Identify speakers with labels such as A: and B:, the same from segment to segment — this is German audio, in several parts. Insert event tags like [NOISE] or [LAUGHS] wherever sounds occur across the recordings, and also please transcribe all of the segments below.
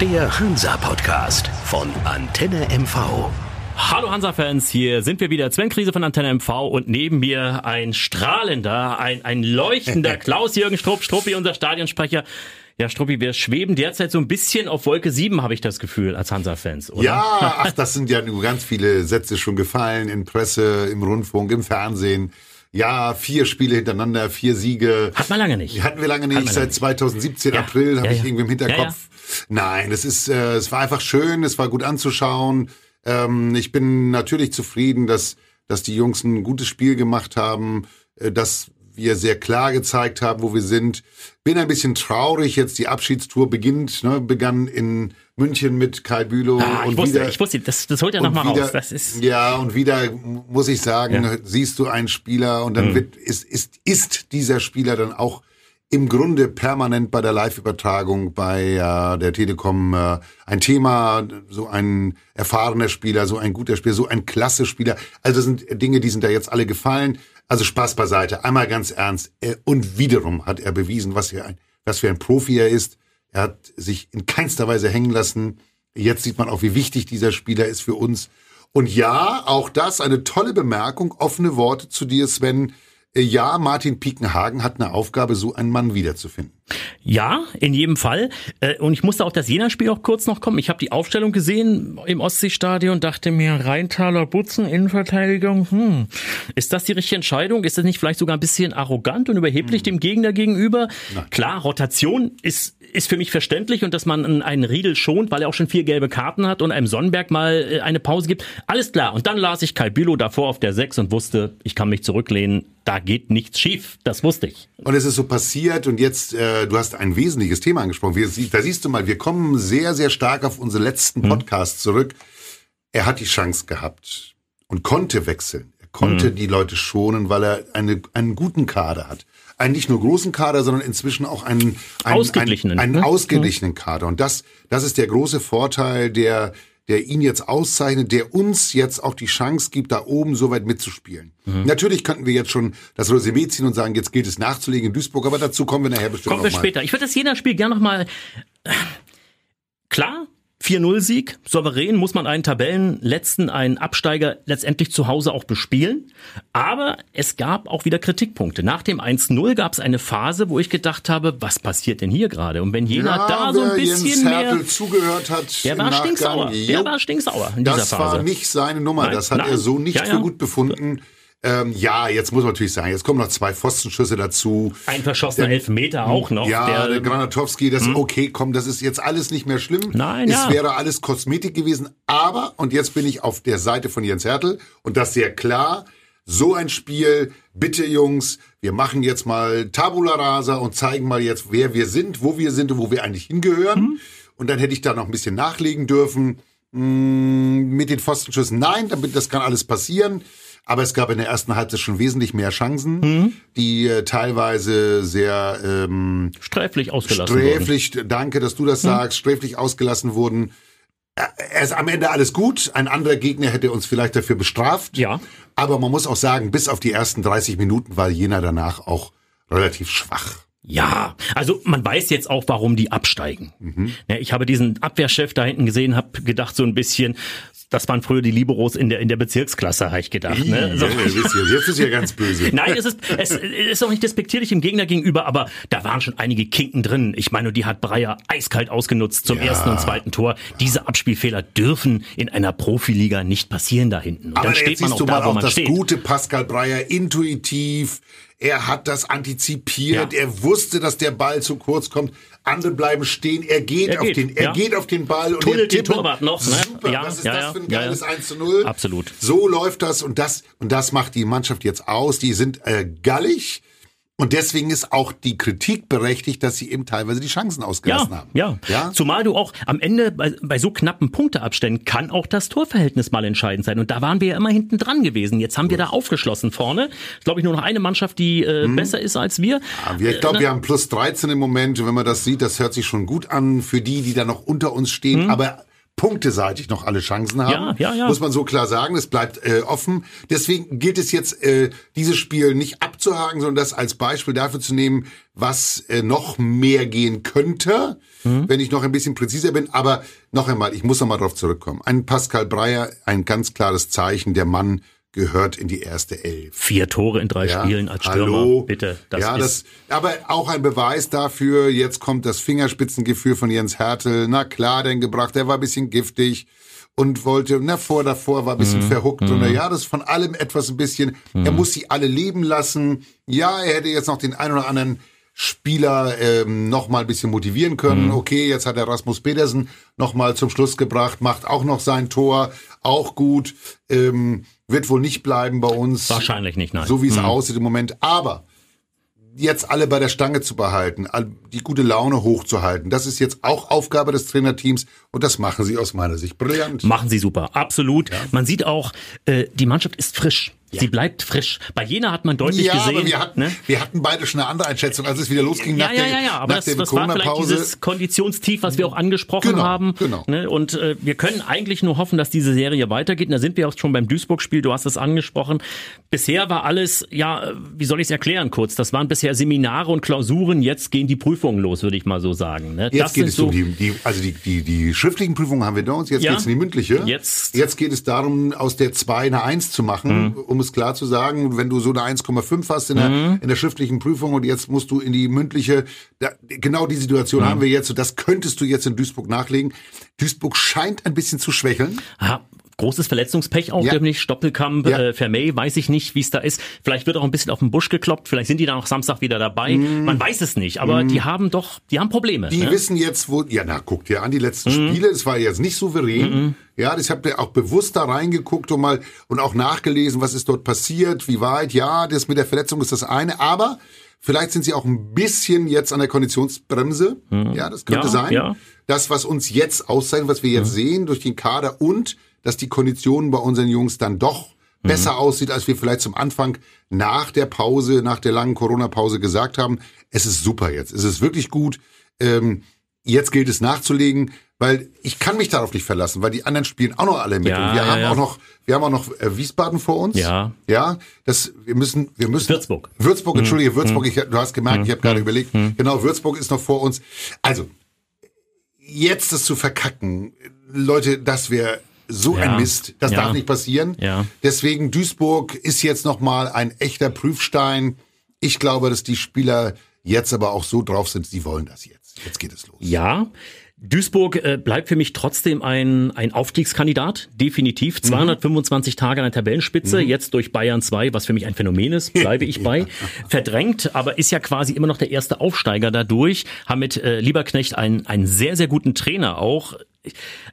A: Der Hansa-Podcast von Antenne MV.
B: Hallo Hansa-Fans, hier sind wir wieder. Sven Krise von Antenne MV und neben mir ein strahlender, ein, ein leuchtender [LAUGHS] Klaus-Jürgen Strupp, Struppi, unser Stadionsprecher. Ja, Struppi, wir schweben derzeit so ein bisschen auf Wolke 7, habe ich das Gefühl, als Hansa-Fans, oder?
C: Ja, ach, das sind ja nur ganz viele Sätze schon gefallen in Presse, im Rundfunk, im Fernsehen. Ja, vier Spiele hintereinander, vier Siege.
B: Hat man lange nicht.
C: Hatten wir lange nicht. Seit
B: nicht.
C: 2017
B: Ja,
C: April habe
B: ja,
C: ich
B: ja.
C: irgendwie im Hinterkopf. Nein, es ist, äh, es war einfach schön, es war gut anzuschauen. Ähm, ich bin natürlich zufrieden, dass, dass die Jungs ein gutes Spiel gemacht haben, äh, dass wir sehr klar gezeigt haben, wo wir sind. Bin ein bisschen traurig, jetzt die Abschiedstour beginnt, ne, begann in München mit Kai Bülow
B: Ah, ich
C: und
B: wusste,
C: wieder,
B: ich wusste, das, das holt
C: und
B: nochmal raus. Das ist,
C: ja, und wieder muss ich sagen,
B: Ja. Mhm.
C: siehst du einen Spieler und dann wird, ist, ist, ist dieser Spieler dann auch im Grunde permanent bei der Live-Übertragung bei äh, der Telekom äh, ein Thema, so ein erfahrener Spieler, so ein guter Spieler, so ein klasse Spieler. Also das sind Dinge, die sind da jetzt alle gefallen. Also Spaß beiseite, einmal ganz ernst. Äh, Und wiederum hat er bewiesen, was für ein, was für ein Profi er ist. Er hat sich in keinster Weise hängen lassen. Jetzt sieht man auch, wie wichtig dieser Spieler ist für uns. Und ja, auch das eine tolle Bemerkung, offene Worte zu dir, Sven. Ja, Martin Piekenhagen hat eine Aufgabe, so einen Mann wiederzufinden.
B: Ja, in jedem Fall. Äh, Und ich musste auch das Jena-Spiel auch kurz noch kommen. Ich habe die Aufstellung gesehen im Ostseestadion und dachte mir, Rheintaler Butzen, Innenverteidigung, hm, ist das die richtige Entscheidung? Ist das nicht vielleicht sogar ein bisschen arrogant und überheblich dem Gegner gegenüber? Klar, Rotation ist, ist für mich verständlich und dass man einen- einen Riedel schont, weil er auch schon vier gelbe Karten hat und einem Sonnenberg mal äh, eine Pause gibt. Alles klar. Und dann las ich Kai Bülow davor auf der 6 und wusste, ich kann mich zurücklehnen. Da geht nichts schief. Das wusste ich.
C: Und es ist so passiert und jetzt, äh, du hast ein wesentliches Thema angesprochen. Wir, da siehst du mal, wir kommen sehr, sehr stark auf unsere letzten Podcasts zurück. Er hat die Chance gehabt und konnte wechseln. Er konnte die Leute schonen, weil er eine, einen guten Kader hat. Einen nicht nur großen Kader, sondern inzwischen auch einen, einen
B: Ausgeglichenen,
C: einen,
B: ne?
C: einen ausgeglichenen Kader. Und das, das ist der große Vorteil, der, der ihn jetzt auszeichnet, der uns jetzt auch die Chance gibt, da oben so weit mitzuspielen.
B: Mhm.
C: Natürlich könnten wir jetzt schon das Resümee ziehen und sagen, jetzt gilt es nachzulegen in Duisburg, aber dazu kommen wir nachher bestimmt
B: Kommen wir später. Ich würde das Jena-Spiel gerne nochmal. Klar, 4-0-Sieg, souverän muss man einen Tabellenletzten, einen Absteiger letztendlich zu Hause auch bespielen. Aber es gab auch wieder Kritikpunkte. Nach dem 1-0 gab es eine Phase, wo ich gedacht habe, was passiert denn hier gerade? Und wenn Jena
C: Ja,
B: da so ein bisschen
C: Jens
B: mehr.
C: Zugehört hat,
B: Der war stinksauer.
C: jo,
B: Der war stinksauer in dieser
C: das
B: Phase.
C: war nicht seine Nummer.
B: Nein,
C: das hat
B: nein.
C: er so nicht
B: Ja,
C: für
B: ja.
C: gut befunden. Ähm, ja, jetzt muss man natürlich sagen, jetzt kommen noch zwei Pfostenschüsse dazu.
B: Ein verschossener Elfmeter auch noch.
C: Ja, der,
B: der,
C: Granatowski, das okay, komm, das ist jetzt alles nicht mehr schlimm.
B: Nein,
C: es
B: ja.
C: wäre alles Kosmetik gewesen, aber und jetzt bin ich auf der Seite von Jens Hertel und das sehr klar. So ein Spiel, bitte Jungs, wir machen jetzt mal Tabula Rasa und zeigen mal jetzt, wer wir sind, wo wir sind und wo wir eigentlich hingehören.
B: Mhm.
C: Und dann hätte ich da noch ein bisschen nachlegen dürfen. Mm, mit den Pfostenschüssen, nein, damit, das kann alles passieren. Aber es gab in der ersten Halbzeit schon wesentlich mehr Chancen,
B: Mhm.
C: die äh, teilweise sehr ähm,
B: sträflich ausgelassen wurden.
C: sträflich, danke, dass du das sagst, sträflich ausgelassen wurden. Äh, Er ist am Ende alles gut. Ein anderer Gegner hätte uns vielleicht dafür bestraft.
B: Ja.
C: Aber man muss auch sagen, bis auf die ersten 30 Minuten war Jena danach auch relativ schwach.
B: Ja, also man weiß jetzt auch, warum die absteigen.
C: Mhm.
B: Ja, ich habe diesen Abwehrchef da hinten gesehen, habe gedacht so ein bisschen, das waren früher die Liberos in der in der Bezirksklasse, habe ich gedacht. Ne? So.
C: Ja, jetzt ist ja ganz böse. [LAUGHS]
B: Nein, es ist, es ist auch nicht despektierlich dem Gegner gegenüber, aber da waren schon einige Kinken drin. Ich meine, die hat Breyer eiskalt ausgenutzt zum
C: Ja.
B: ersten und zweiten Tor. Diese Abspielfehler dürfen in einer Profiliga nicht passieren da hinten. Und
C: Aber
B: dann steht man auch
C: du mal
B: da, wo
C: auch das
B: steht.
C: gute Pascal Breyer intuitiv. Er hat das antizipiert.
B: Ja.
C: Er wusste, dass der Ball zu kurz kommt. Andere bleiben stehen. Er geht,
B: Er
C: auf
B: geht,
C: den, er
B: ja.
C: geht auf den Ball und
B: Tunnelt
C: er
B: den
C: tippelt.
B: Torwart noch, ne?
C: Super.
B: Ja,
C: Was ist das für ein geiles
B: ja.
C: 1 zu 0?
B: Absolut.
C: So läuft das und das und das macht die Mannschaft jetzt aus. Die sind äh, gallig. Und deswegen ist auch die Kritik berechtigt, dass sie eben teilweise die Chancen ausgelassen
B: Ja,
C: haben.
B: ja,
C: ja.
B: Zumal du auch am Ende bei, bei so knappen Punkteabständen kann auch das Torverhältnis mal entscheidend sein. Und da waren wir ja immer hinten dran gewesen. Jetzt haben wir da aufgeschlossen vorne. Ist, glaube ich, nur noch eine Mannschaft, die äh, besser ist als wir.
C: Ja, wir- Ich glaube,
B: Äh,
C: wir haben plus 13 im Moment. Und wenn man das sieht, das hört sich schon gut an für die, die da noch unter uns stehen.
B: Mhm.
C: Aber punkteseitig noch alle Chancen haben.
B: Ja, ja, ja.
C: Muss man so klar sagen. Es bleibt äh, offen. Deswegen gilt es jetzt, äh, dieses Spiel nicht abzuhaken, sondern das als Beispiel dafür zu nehmen, was äh, noch mehr gehen könnte, mhm. wenn ich noch ein bisschen präziser bin. Aber noch einmal, ich muss noch mal darauf zurückkommen. Ein Pascal Breyer, ein ganz klares Zeichen, der Mann gehört in die erste Elf.
B: Vier Tore in drei ja, Spielen als Stürmer, hallo. bitte.
C: Das ja, das, aber auch ein Beweis dafür, jetzt kommt das Fingerspitzengefühl von Jens Hertel. Na klar, den gebracht, der war ein bisschen giftig und wollte, na vor davor war ein bisschen mhm. verhuckt mhm. und ja, das ist von allem etwas ein bisschen, mhm. er muss sie alle leben lassen. Ja, er hätte jetzt noch den einen oder anderen Spieler ähm, noch mal ein bisschen motivieren können. Mhm. Okay, jetzt hat er Rasmus Pedersen noch mal zum Schluss gebracht, macht auch noch sein Tor, auch gut. Ähm, wird wohl nicht bleiben bei uns.
B: Wahrscheinlich nicht, nein.
C: So wie es mhm. aussieht im Moment. Aber jetzt alle bei der Stange zu behalten, die gute Laune hochzuhalten, das ist jetzt auch Aufgabe des Trainerteams und das machen sie aus meiner Sicht brillant.
B: Machen sie super, absolut. Ja. Man sieht auch, äh, die Mannschaft ist frisch. Ja. Sie bleibt frisch. Bei Jena hat man deutlich ja, gesehen. Aber
C: wir hatten, ne? wir hatten beide schon eine andere Einschätzung, als es wieder losging
B: ja,
C: nach
B: ja,
C: der,
B: ja, ja. Aber das, das war vielleicht dieses Konditionstief, was wir auch angesprochen
C: genau,
B: haben.
C: Genau.
B: Ne? Und äh, wir können eigentlich nur hoffen, dass diese Serie weitergeht. Und da sind wir auch schon beim Duisburg-Spiel. Du hast es angesprochen. Bisher war alles, ja, wie soll ich es erklären kurz? Das waren bisher Seminare und Klausuren. Jetzt gehen die Prüfungen los, würde ich mal so sagen. Ne?
C: Jetzt das geht es so um die, die, also die, die, die schriftlichen Prüfungen haben wir da uns. Jetzt ja, geht es in die mündliche.
B: Jetzt,
C: jetzt geht es darum, aus der 2 eine 1 zu machen, mhm. um es klar zu sagen sagen, wenn du so eine 1,5 hast in der, mhm. in der schriftlichen Prüfung und jetzt musst du in die mündliche, da, genau die Situation mhm. haben wir jetzt und das könntest du jetzt in Duisburg nachlegen. Duisburg scheint ein bisschen zu schwächeln.
B: Aha großes Verletzungspech auch, ja. nämlich Stoppelkamp, ja. äh, Vermey, weiß ich nicht, wie es da ist. Vielleicht wird auch ein bisschen auf den Busch gekloppt, vielleicht sind die dann auch Samstag wieder dabei. Mm. Man weiß es nicht, aber mm. die haben doch, die haben Probleme.
C: Die
B: ne?
C: wissen jetzt, wo, ja, na, guck dir an, die letzten mm. Spiele, es war jetzt nicht souverän. Mhm. Ja, das habt ihr auch bewusst da reingeguckt und mal und auch nachgelesen, was ist dort passiert, wie weit. Ja, das mit der Verletzung ist das eine, aber Vielleicht sind sie auch ein bisschen jetzt an der Konditionsbremse. Mhm. Ja, das könnte
B: ja,
C: sein.
B: Ja.
C: Das, was uns jetzt auszeichnet, was wir jetzt mhm. sehen durch den Kader und dass die Konditionen bei unseren Jungs dann doch mhm. besser aussieht, als wir vielleicht zum Anfang nach der Pause, nach der langen Corona-Pause gesagt haben. Es ist super jetzt. Es ist wirklich gut. Ähm, jetzt gilt es nachzulegen, weil ich kann mich darauf nicht verlassen, weil die anderen spielen auch noch alle mit.
B: Ja,
C: und wir
B: ja,
C: haben
B: ja.
C: auch noch, wir haben auch noch äh, Wiesbaden vor uns.
B: Ja.
C: Ja. Das, wir müssen, wir müssen.
B: Würzburg.
C: Würzburg, mhm. entschuldige, Würzburg. Ich, du hast gemerkt, ich habe gerade überlegt. Genau, Würzburg ist noch vor uns. Also jetzt das zu verkacken, Leute, das wäre so ja. ein Mist. Das ja. darf nicht passieren.
B: Ja.
C: Deswegen Duisburg ist jetzt noch mal ein echter Prüfstein. Ich glaube, dass die Spieler jetzt aber auch so drauf sind, die wollen das jetzt. Jetzt geht es los.
B: Ja, Duisburg äh, bleibt für mich trotzdem ein, ein Aufstiegskandidat, definitiv. 225 mhm. Tage an der Tabellenspitze, mhm. jetzt durch Bayern 2, was für mich ein Phänomen ist, bleibe ich [LAUGHS] bei. Verdrängt, aber ist ja quasi immer noch der erste Aufsteiger dadurch. Haben mit äh, Lieberknecht einen, einen sehr, sehr guten Trainer auch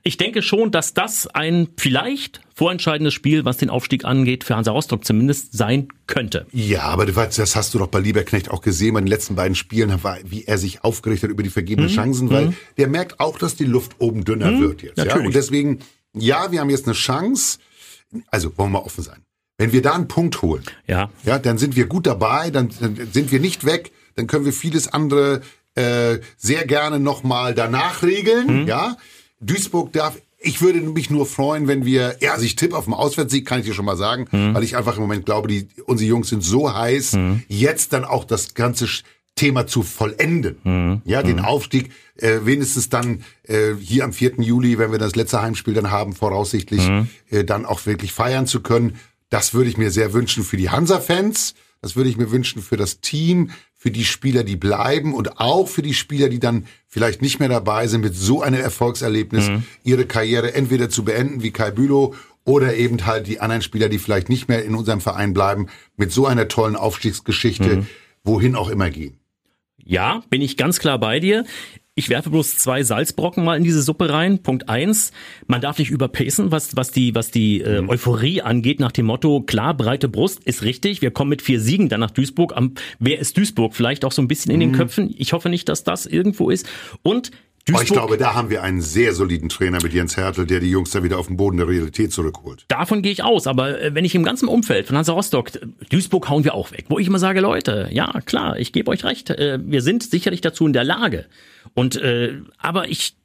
B: ich denke schon, dass das ein vielleicht vorentscheidendes Spiel, was den Aufstieg angeht, für Hansa Rostock zumindest sein könnte.
C: Ja, aber das hast du doch bei Lieberknecht auch gesehen bei den letzten beiden Spielen, wie er sich aufgeregt hat über die vergebenen mhm. Chancen, weil mhm. der merkt auch, dass die Luft oben dünner mhm. wird jetzt. Ja? Und deswegen, ja, wir haben jetzt eine Chance. Also wollen wir offen sein. Wenn wir da einen Punkt holen,
B: ja,
C: ja, dann sind wir gut dabei, dann, dann sind wir nicht weg, dann können wir vieles andere äh, sehr gerne nochmal danach regeln, mhm. ja. Duisburg darf ich würde mich nur freuen, wenn wir, ja, also ich tippe auf den Auswärtssieg, kann ich dir schon mal sagen, mhm. weil ich einfach im Moment glaube, die, unsere Jungs sind so heiß, mhm. jetzt dann auch das ganze Thema zu vollenden. Mhm. Ja, den mhm. Aufstieg, äh, wenigstens dann äh, hier am 4. Juli, wenn wir das letzte Heimspiel dann haben, voraussichtlich, mhm. äh, dann auch wirklich feiern zu können. Das würde ich mir sehr wünschen für die Hansa-Fans. Das würde ich mir wünschen für das Team, für die Spieler, die bleiben und auch für die Spieler, die dann vielleicht nicht mehr dabei sind, mit so einem Erfolgserlebnis mhm. ihre Karriere entweder zu beenden wie Kai Bülow oder eben halt die anderen Spieler, die vielleicht nicht mehr in unserem Verein bleiben, mit so einer tollen Aufstiegsgeschichte, mhm. wohin auch immer gehen.
B: Ja, bin ich ganz klar bei dir. Ich werfe bloß zwei Salzbrocken mal in diese Suppe rein. Punkt eins, man darf nicht überpacen, was, was die, was die äh, mhm. Euphorie angeht, nach dem Motto, klar, breite Brust ist richtig, wir kommen mit vier Siegen dann nach Duisburg. Am, wer ist Duisburg? Vielleicht auch so ein bisschen in den mhm. Köpfen. Ich hoffe nicht, dass das irgendwo ist. Und
C: Duisburg, ich glaube, da haben wir einen sehr soliden Trainer mit Jens Hertel, der die Jungs da wieder auf den Boden der Realität zurückholt.
B: Davon gehe ich aus, aber äh, wenn ich im ganzen Umfeld von Hansa Rostock, Duisburg hauen wir auch weg, wo ich immer sage, Leute, ja klar, ich gebe euch recht, äh, wir sind sicherlich dazu in der Lage. Und äh, aber ich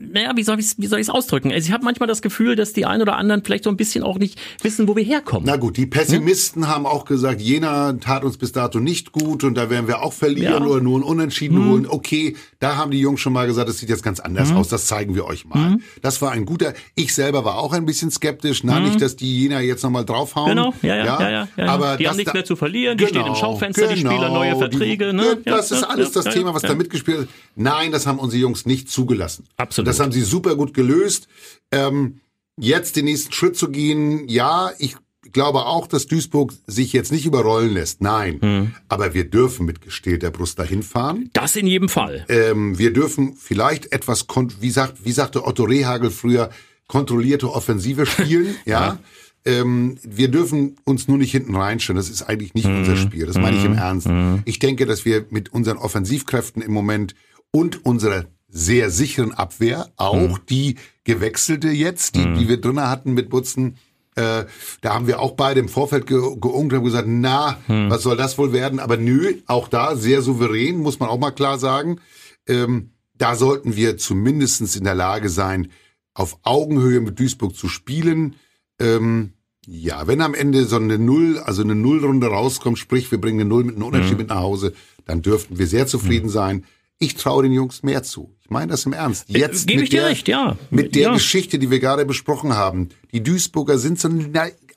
B: naja, wie soll ich wie soll ich es ausdrücken? Also ich habe manchmal das Gefühl, dass die ein oder anderen vielleicht so ein bisschen auch nicht wissen, wo wir herkommen.
C: Na gut, die Pessimisten hm? haben auch gesagt, Jena tat uns bis dato nicht gut und da werden wir auch verlieren ja. oder nur ein Unentschieden hm. holen. Okay, da haben die Jungs schon mal gesagt, das sieht jetzt ganz anders hm. aus, das zeigen wir euch mal. Hm. Das war ein guter, ich selber war auch ein bisschen skeptisch, na nicht, dass die Jena jetzt nochmal draufhauen.
B: Genau, ja, ja, ja. ja, ja, ja.
C: Aber
B: die haben nichts mehr zu verlieren, die genau, stehen im Schaufenster, genau, die Spieler neue Verträge. Die, ne?
C: Das ist alles das Thema, was da mitgespielt ist. Nein, das haben unsere Jungs nicht zugelassen.
B: Absolut.
C: Das haben sie super gut gelöst. Ähm, jetzt den nächsten Schritt zu gehen, ja, ich glaube auch, dass Duisburg sich jetzt nicht überrollen lässt. Nein. Hm. Aber wir dürfen mit gestählter Brust dahin fahren.
B: Das in jedem Fall.
C: Ähm, wir dürfen vielleicht etwas, wie, sagt, wie sagte Otto Rehagel früher, kontrollierte Offensive spielen. [LAUGHS] ja. ja. Ähm, wir dürfen uns nur nicht hinten reinstellen. Das ist eigentlich nicht hm. unser Spiel. Das meine ich im hm. Ernst. Hm. Ich denke, dass wir mit unseren Offensivkräften im Moment und unserer sehr sicheren Abwehr, auch mhm. die gewechselte jetzt, die, die wir drinnen hatten mit Butzen, äh, da haben wir auch beide im Vorfeld ge geungt und gesagt, na, hm. was soll das wohl werden? Aber nö, auch da sehr souverän, muss man auch mal klar sagen. Ähm, da sollten wir zumindestens in der Lage sein, auf Augenhöhe mit Duisburg zu spielen. Ähm, ja, wenn am Ende so eine Null, also eine Nullrunde rauskommt, sprich, wir bringen eine Null mit einem Unterschied mhm. mit nach Hause, dann dürften wir sehr zufrieden mhm. sein. Ich traue den Jungs mehr zu. Ich meine das im Ernst.
B: Äh, Jetzt Gebe ich dir der, recht, ja.
C: Mit der
B: ja.
C: Geschichte, die wir gerade besprochen haben. Die Duisburger sind so,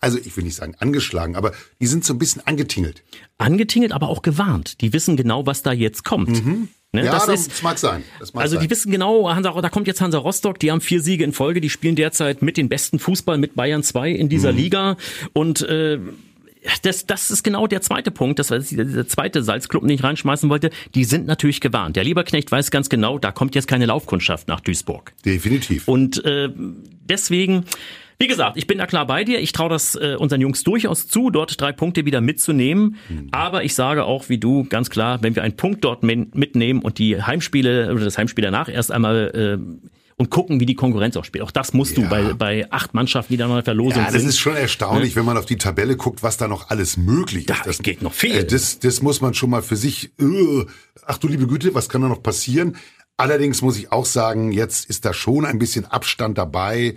C: also ich will nicht sagen angeschlagen, aber die sind so ein bisschen angetingelt.
B: Angetingelt, aber auch gewarnt. Die wissen genau, was da jetzt kommt.
C: Mhm. Ne, ja, das, das, ist, mag sein. Das mag
B: also
C: sein.
B: die wissen genau, Hansa, da kommt jetzt Hansa Rostock, die haben vier Siege in Folge, die spielen derzeit mit den besten Fußball mit Bayern 2 in dieser mhm. Liga und äh, das, das ist genau der zweite Punkt, das war der zweite Salzklub, den ich reinschmeißen wollte. Die sind natürlich gewarnt. Der Lieberknecht weiß ganz genau, da kommt jetzt keine Laufkundschaft nach Duisburg.
C: Definitiv.
B: Und äh, deswegen, wie gesagt, ich bin da klar bei dir. Ich traue das äh, unseren Jungs durchaus zu, dort drei Punkte wieder mitzunehmen. Mhm. Aber ich sage auch, wie du, ganz klar, wenn wir einen Punkt dort mitnehmen und die Heimspiele oder das Heimspiel danach erst einmal äh, und gucken, wie die Konkurrenz auch spielt. Auch das musst ja. du bei, bei acht Mannschaften, die da noch in der Verlosung sind. Ja,
C: das ist schon erstaunlich, ne? wenn man auf die Tabelle guckt, was da noch alles möglich
B: ist.
C: Das
B: geht noch viel. Äh,
C: das, das muss man schon mal für sich, uh, ach du liebe Güte, was kann da noch passieren? Allerdings muss ich auch sagen, jetzt ist da schon ein bisschen Abstand dabei.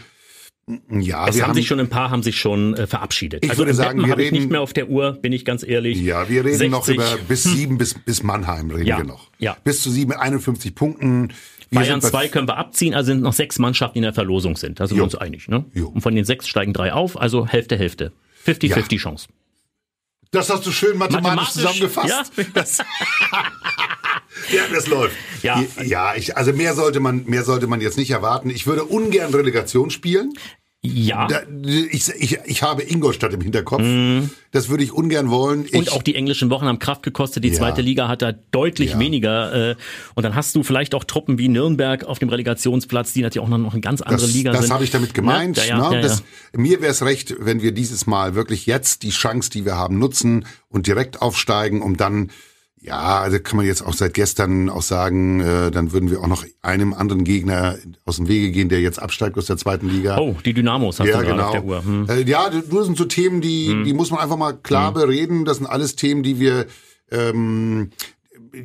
B: Ja, es haben, haben sich schon ein paar haben sich schon äh, verabschiedet.
C: Ich also würde sagen, wir reden
B: ich nicht mehr auf der Uhr, bin ich ganz ehrlich.
C: Ja, wir reden 60. noch über bis sieben bis bis Mannheim reden
B: ja,
C: wir noch.
B: Ja.
C: Bis zu sieben 51 Punkten.
B: Wir Bayern 2 können wir abziehen, also sind noch sechs Mannschaften, die in der Verlosung sind. Da sind jo. wir uns einig. Ne? Jo. Und von den sechs steigen drei auf, also Hälfte, Hälfte. 50-50 ja. Chance.
C: Das hast du schön mathematisch, mathematisch zusammengefasst. Ja, [LAUGHS] das ja, das läuft. Ja, ja ich, also mehr sollte man, mehr sollte man jetzt nicht erwarten. Ich würde ungern Relegation spielen.
B: Ja.
C: Da, ich, ich, ich habe Ingolstadt im Hinterkopf. Mm. Das würde ich ungern wollen. Ich,
B: und auch die englischen Wochen haben Kraft gekostet. Die ja. zweite Liga hat da deutlich ja. weniger. Äh, und dann hast du vielleicht auch Truppen wie Nürnberg auf dem Relegationsplatz, die natürlich auch noch eine ganz andere
C: das,
B: Liga
C: das
B: sind.
C: Das habe ich damit gemeint. Ja, ja, ne? das, mir wäre es recht, wenn wir dieses Mal wirklich jetzt die Chance, die wir haben, nutzen und direkt aufsteigen, um dann ja, also kann man jetzt auch seit gestern auch sagen, äh, dann würden wir auch noch einem anderen Gegner aus dem Wege gehen, der jetzt absteigt aus der zweiten Liga.
B: Oh, die Dynamos hast
C: ja,
B: du
C: genau.
B: auf der Uhr. Hm.
C: Äh, ja, das sind so Themen, die, hm. die muss man einfach mal klar hm. bereden. Das sind alles Themen, die wir ähm,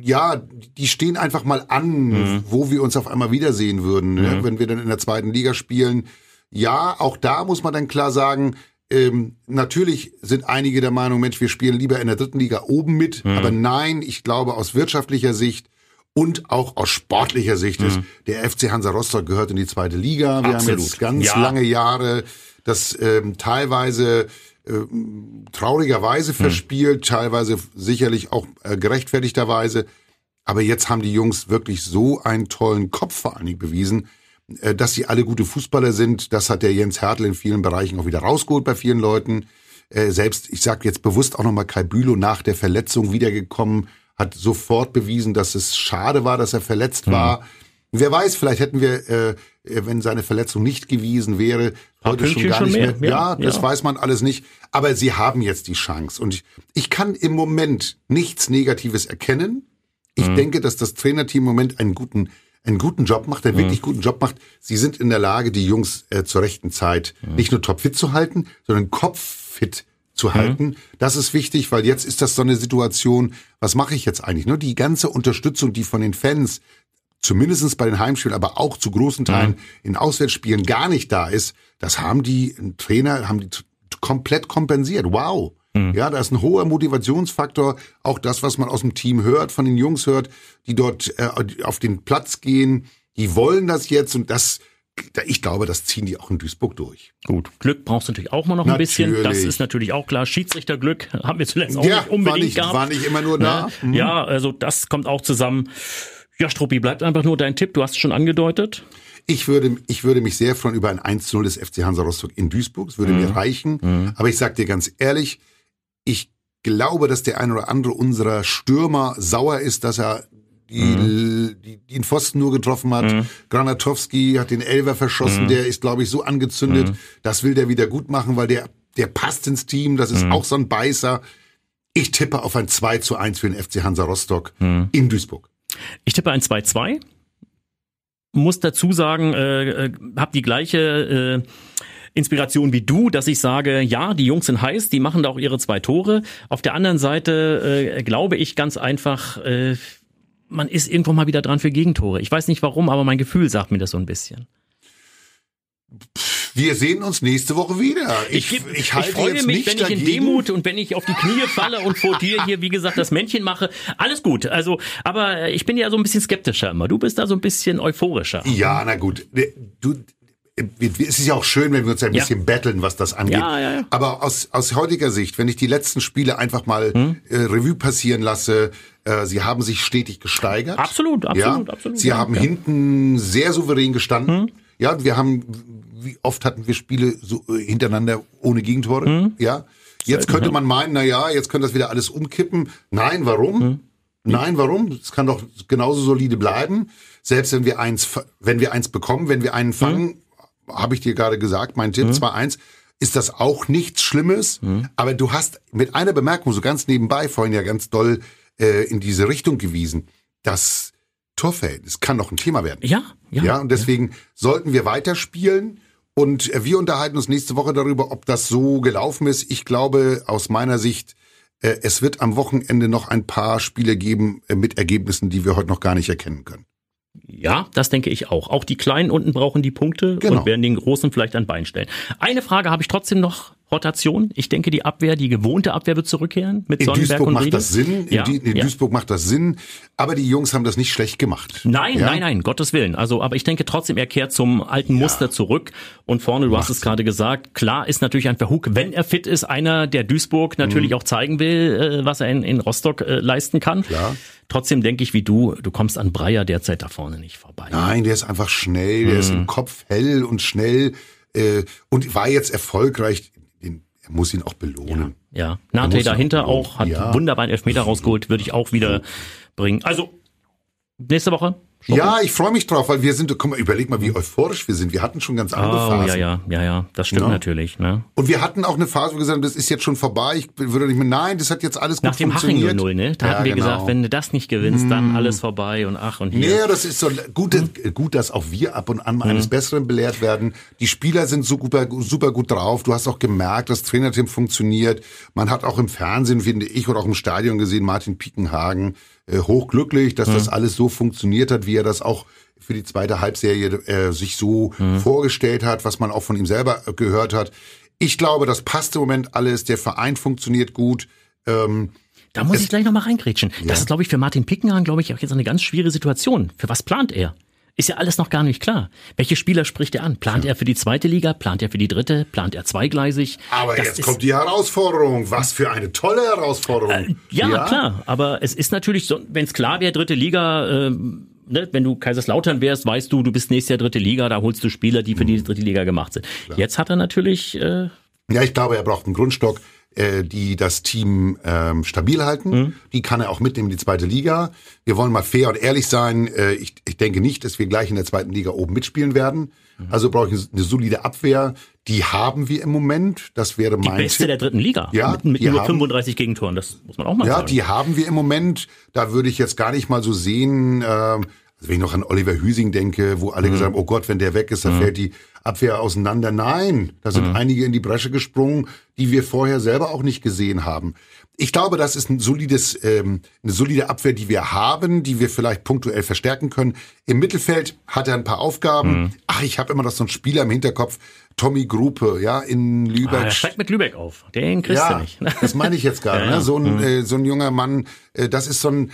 C: ja, die stehen einfach mal an, mhm. wo wir uns auf einmal wiedersehen würden, ne? mhm. wenn wir dann in der zweiten Liga spielen. Ja, auch da muss man dann klar sagen, ähm, natürlich sind einige der Meinung, Mensch, wir spielen lieber in der dritten Liga oben mit. Mhm. Aber nein, ich glaube aus wirtschaftlicher Sicht und auch aus sportlicher Sicht mhm. ist, der FC Hansa Rostock gehört in die zweite Liga. Wir Absolut. haben jetzt ganz ja. lange Jahre das ähm, teilweise äh, traurigerweise mhm. verspielt, teilweise sicherlich auch äh, gerechtfertigterweise. Aber jetzt haben die Jungs wirklich so einen tollen Kopf vor allen Dingen bewiesen, dass sie alle gute Fußballer sind. Das hat der Jens Hertel in vielen Bereichen auch wieder rausgeholt bei vielen Leuten. Äh, selbst, ich sage jetzt bewusst auch nochmal Kai Bülow nach der Verletzung wiedergekommen, hat sofort bewiesen, dass es schade war, dass er verletzt mhm. war. Wer weiß, vielleicht hätten wir, äh, wenn seine Verletzung nicht gewesen wäre, heute schon gar schon nicht mehr. mehr. Ja, das ja. weiß man alles nicht. Aber sie haben jetzt die Chance. Und ich, ich kann im Moment nichts Negatives erkennen. Ich mhm. denke, dass das Trainerteam im Moment einen guten einen guten Job macht, einen mhm. wirklich guten Job macht. Sie sind in der Lage, die Jungs äh, zur rechten Zeit mhm. nicht nur topfit zu halten, sondern kopffit zu mhm. halten. Mhm. Das ist wichtig, weil jetzt ist das so eine Situation, was mache ich jetzt eigentlich? Nur die ganze Unterstützung, die von den Fans zumindestens bei den Heimspielen, aber auch zu großen Teilen in Auswärtsspielen gar nicht da ist, das haben die Trainer, haben die komplett kompensiert. Wow. Ja, da ist ein hoher Motivationsfaktor. Auch das, was man aus dem Team hört, von den Jungs hört, die dort äh, auf den Platz gehen, die wollen das jetzt und das, ich glaube, das ziehen die auch in Duisburg durch.
B: Gut, Glück brauchst du natürlich auch mal noch ein bisschen. Das
C: Natürlich.
B: ist natürlich auch klar. Schiedsrichterglück [LAUGHS] haben wir zuletzt auch
C: Ja,
B: nicht unbedingt
C: war nicht-
B: gehabt.
C: war nicht immer nur da.
B: Ne?
C: Mhm.
B: Ja, also das kommt auch zusammen. Ja, Struppi, bleibt einfach nur dein Tipp. Du hast es schon angedeutet.
C: Ich würde, ich würde mich sehr freuen über ein 1-0 des FC Hansa Rostock in Duisburg. Es würde
B: Mhm.
C: mir reichen. Aber ich sag dir ganz ehrlich, ich glaube, dass der ein oder andere unserer Stürmer sauer ist, dass er die,
B: Mhm.
C: die, die den Pfosten nur getroffen hat. Granatowski hat den Elver
B: Mhm.
C: verschossen, der ist, glaube ich, so angezündet. Das will der wieder gut machen, weil der, der passt ins Team. Das
B: Mhm.
C: ist auch so ein Beißer. Ich tippe auf ein 2 zu 1 für den FC Hansa Rostock
B: Mhm.
C: in Duisburg.
B: Ich tippe ein 2-2. Muss dazu sagen, äh, äh, habe die gleiche äh, Inspiration wie du, dass ich sage, ja, die Jungs sind heiß, die machen da auch ihre zwei Tore. Auf der anderen Seite äh, glaube ich ganz einfach, äh, man ist irgendwo mal wieder dran für Gegentore. Ich weiß nicht warum, aber mein Gefühl sagt mir das so ein bisschen.
C: Wir sehen uns nächste Woche wieder.
B: Ich,
C: Ich, ich, halte
B: freue
C: jetzt
B: mich, wenn ich in
C: dagegen.
B: Demut und wenn ich auf die Knie falle und vor dir hier, wie gesagt, das Männchen mache. Alles gut. Also, aber ich bin ja so ein bisschen skeptischer immer. Du bist da so ein bisschen euphorischer.
C: Ja, na gut. Du, es ist ja auch schön, wenn wir uns ein
B: Ja.
C: bisschen betteln, was das angeht.
B: Ja, ja, ja.
C: Aber aus, aus heutiger Sicht, wenn ich die letzten Spiele einfach mal
B: Hm?
C: äh, Revue passieren lasse, äh, sie haben sich stetig gesteigert.
B: Absolut, absolut, absolut,
C: Sie haben.
B: Hm?
C: hinten sehr souverän gestanden. Ja, wir haben, wie oft hatten wir Spiele so äh, hintereinander ohne Gegentore?
B: Hm?
C: Ja. Jetzt könnte man meinen, na ja, jetzt könnte das wieder alles umkippen. Nein, warum?
B: Hm?
C: Nein, warum? Es kann doch genauso solide bleiben. Selbst wenn wir eins, wenn wir eins bekommen, wenn wir einen fangen, habe ich dir gerade gesagt, mein Tipp 2-1, ist das auch nichts Schlimmes. Aber du hast mit einer Bemerkung so ganz nebenbei vorhin ja ganz doll äh, in diese Richtung gewiesen. Das Torverhältnis kann noch ein Thema werden.
B: Ja, ja.
C: Ja, und deswegen sollten wir weiterspielen. Und äh, wir unterhalten uns nächste Woche darüber, ob das so gelaufen ist. Ich glaube, aus meiner Sicht, äh, es wird am Wochenende noch ein paar Spiele geben äh, mit Ergebnissen, die wir heute noch gar nicht erkennen können.
B: Ja, das denke ich auch. Auch die Kleinen unten brauchen die Punkte
C: Genau.
B: und werden den Großen vielleicht an Bein stellen. Eine Frage habe ich trotzdem noch. Rotation. Ich denke, die Abwehr, die gewohnte Abwehr wird zurückkehren mit
C: In
B: Sonnenberg
C: Duisburg
B: und
C: macht
B: Riedel.
C: das Sinn. In,
B: Ja,
C: Di- in
B: ja.
C: Duisburg macht das Sinn. Aber die Jungs haben das nicht schlecht gemacht.
B: Nein,
C: Ja?
B: nein, nein, Gottes Willen. Also, aber ich denke trotzdem, er kehrt zum alten Muster zurück. Und vorne, du hast es gerade gesagt, klar ist natürlich ein Verhug, wenn er fit ist, einer, der Duisburg
C: Mhm.
B: natürlich auch zeigen will, äh, was er in, in Rostock äh, leisten kann.
C: Klar.
B: Trotzdem denke ich wie du, du kommst an Breyer derzeit da vorne nicht vorbei.
C: Nein, der ist einfach schnell, der
B: Mhm.
C: ist im Kopf hell und schnell äh, und war jetzt erfolgreich. Muss ihn auch belohnen.
B: Ja,
C: Da
B: Nate
C: er
B: dahinter
C: auch-
B: hat
C: ja.
B: wunderbar einen Elfmeter rausgeholt, würde ich auch wieder bringen. Also, nächste Woche.
C: Ja, ich freue mich drauf, weil wir sind, guck mal, überleg mal, wie euphorisch wir sind. Wir hatten schon ganz andere
B: Oh,
C: Phasen.
B: ja, ja, ja, ja, das stimmt
C: Ja.
B: natürlich. Ne?
C: Und wir hatten auch eine Phase, wo wir gesagt haben, das ist jetzt schon vorbei. Ich würde nicht mehr, nein, das hat jetzt alles
B: Nach
C: gut
B: dem Haching
C: funktioniert.
B: 0-0, ne? Da
C: Ja,
B: hatten wir
C: genau.
B: gesagt, wenn du das nicht gewinnst, dann alles vorbei und ach und hier.
C: Nee, das ist so gut, gut, dass auch wir ab und an mal eines Besseren belehrt werden. Die Spieler sind so super, super gut drauf. Du hast auch gemerkt, das Trainerteam funktioniert. Man hat auch im Fernsehen, finde ich, oder auch im Stadion gesehen, Martin Piekenhagen äh, hochglücklich, dass das alles so funktioniert hat, wie er das auch für die zweite Halbserie äh, sich so vorgestellt hat, was man auch von ihm selber äh, gehört hat. Ich glaube, das passt im Moment alles. Der Verein funktioniert gut. Ähm,
B: Da muss ich gleich nochmal reingrätschen.
C: Ja.
B: Das ist, glaube ich, für Martin Pickenhahn, glaube ich, auch jetzt eine ganz schwierige Situation. Für was plant er? Ist ja alles noch gar nicht klar. Welche Spieler spricht er an? Plant er für die zweite Liga? Plant er für die dritte? Plant er zweigleisig?
C: aber
B: Das
C: jetzt kommt die Herausforderung. Was für eine tolle Herausforderung.
B: Äh, Ja, klar. Aber es ist natürlich so, wenn es klar wäre, dritte Liga, ähm, ne, wenn du Kaiserslautern wärst, weißt du, du bist nächstes Jahr dritte Liga, da holst du Spieler, die für
C: Mhm.
B: die dritte Liga gemacht sind. Jetzt hat er natürlich, äh,
C: Ja, ich glaube, er braucht einen Grundstock, äh, die das Team ähm, stabil halten.
B: Mhm.
C: Die kann er auch mitnehmen in die zweite Liga. Wir wollen mal fair und ehrlich sein. Äh, ich denke nicht, dass wir gleich in der zweiten Liga oben mitspielen werden.
B: Mhm.
C: Also brauche ich eine solide Abwehr. Die haben wir im Moment. Das wäre
B: die
C: mein
B: Beste
C: Tipp.
B: der dritten Liga.
C: Ja,
B: mit, mit
C: die
B: nur
C: haben-
B: 35 Gegentoren. Das muss man auch mal
C: Ja,
B: sagen.
C: die haben wir im Moment. Da würde ich jetzt gar nicht mal so sehen. ähm, Also wenn ich noch an Oliver Hüsing denke, wo alle
B: Mhm.
C: gesagt haben, oh Gott, wenn der weg ist, dann fällt die Abwehr auseinander. Nein, da
B: Mhm.
C: sind einige in die Bresche gesprungen, die wir vorher selber auch nicht gesehen haben. Ich glaube, das ist ein solides, ähm, eine solide Abwehr, die wir haben, die wir vielleicht punktuell verstärken können. Im Mittelfeld hat er ein paar Aufgaben.
B: Mhm.
C: Ach, ich habe immer noch so einen Spieler im Hinterkopf, Tommy Gruppe, ja, in
B: Ah,
C: Lübeck.
B: er steigt mit Lübeck auf. Den kriegst du
C: Ja,
B: nicht. [LAUGHS]
C: das meine ich jetzt gerade.
B: Ja, ja.
C: Ne? So, ein, äh, so ein junger Mann, äh, das ist so ein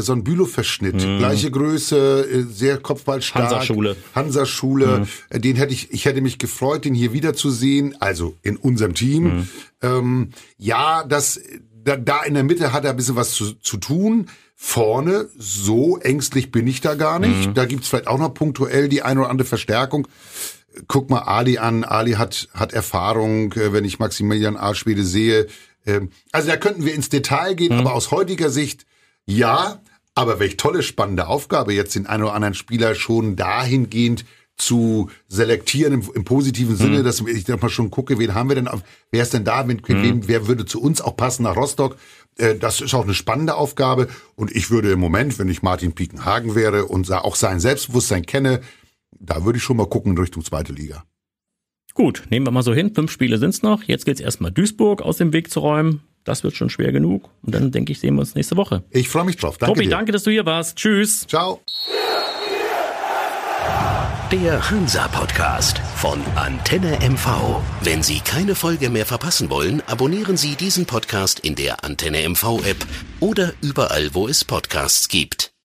C: so ein Bülow-Verschnitt. Gleiche Größe, äh, sehr kopfballstark.
B: Mhm. Hansa-Schule. Mhm.
C: Hansa-Schule. Äh, Den hätte ich, ich hätte mich gefreut, den hier wiederzusehen. Also in unserem Team.
B: Mhm.
C: Ähm, ja, das, da, da in der Mitte hat er ein bisschen was zu, zu tun. Vorne, so ängstlich bin ich da gar nicht.
B: Mhm.
C: Da gibt's vielleicht auch noch punktuell die eine oder andere Verstärkung guck mal Ali an. Ali hat, hat Erfahrung, äh, wenn ich Maximilian A-Spiele sehe. Ähm, Also da könnten wir ins Detail gehen, aber aus heutiger Sicht ja. Aber welch tolle, spannende Aufgabe, jetzt den einen oder anderen Spieler schon dahingehend zu selektieren im, im positiven Sinne, dass ich doch mal schon gucke, wen haben wir denn, auf, wer ist denn da, wen, wen, wer würde zu uns auch passen nach Rostock. Äh, Das ist auch eine spannende Aufgabe und ich würde im Moment, wenn ich Martin Piekenhagen wäre und auch sein Selbstbewusstsein kenne, da würde ich schon mal gucken in Richtung zweite Liga.
B: Gut, nehmen wir mal so hin. Fünf Spiele sind's noch. Jetzt geht's erstmal Duisburg aus dem Weg zu räumen. Das wird schon schwer genug. Und dann denke ich, sehen wir uns nächste Woche.
C: Ich freue mich drauf. Danke
B: Tobi,
C: dir.
B: danke, dass du hier warst. Tschüss.
C: Ciao.
A: Der Hansa-Podcast von Antenne MV. Wenn Sie keine Folge mehr verpassen wollen, abonnieren Sie diesen Podcast in der Antenne MV-App oder überall, wo es Podcasts gibt.